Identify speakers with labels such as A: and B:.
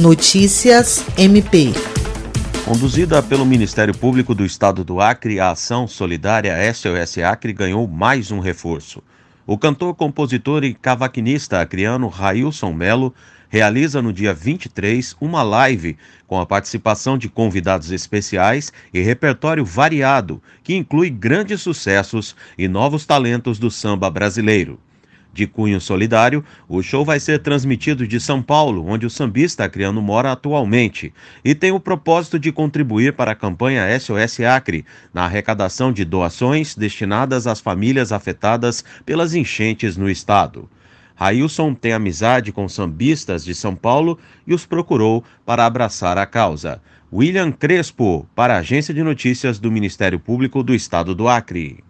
A: Notícias MP.
B: Conduzida pelo Ministério Público do Estado do Acre, a ação solidária SOS Acre ganhou mais um reforço. O cantor, compositor e cavaquinista acriano Railson Melo realiza no dia 23 uma live com a participação de convidados especiais e repertório variado, que inclui grandes sucessos e novos talentos do samba brasileiro. De cunho solidário, o show vai ser transmitido de São Paulo, onde o sambista acriano mora atualmente, e tem o propósito de contribuir para a campanha SOS Acre, na arrecadação de doações destinadas às famílias afetadas pelas enchentes no estado. Railson tem amizade com sambistas de São Paulo e os procurou para abraçar a causa. William Crespo, para a Agência de Notícias do Ministério Público do Estado do Acre.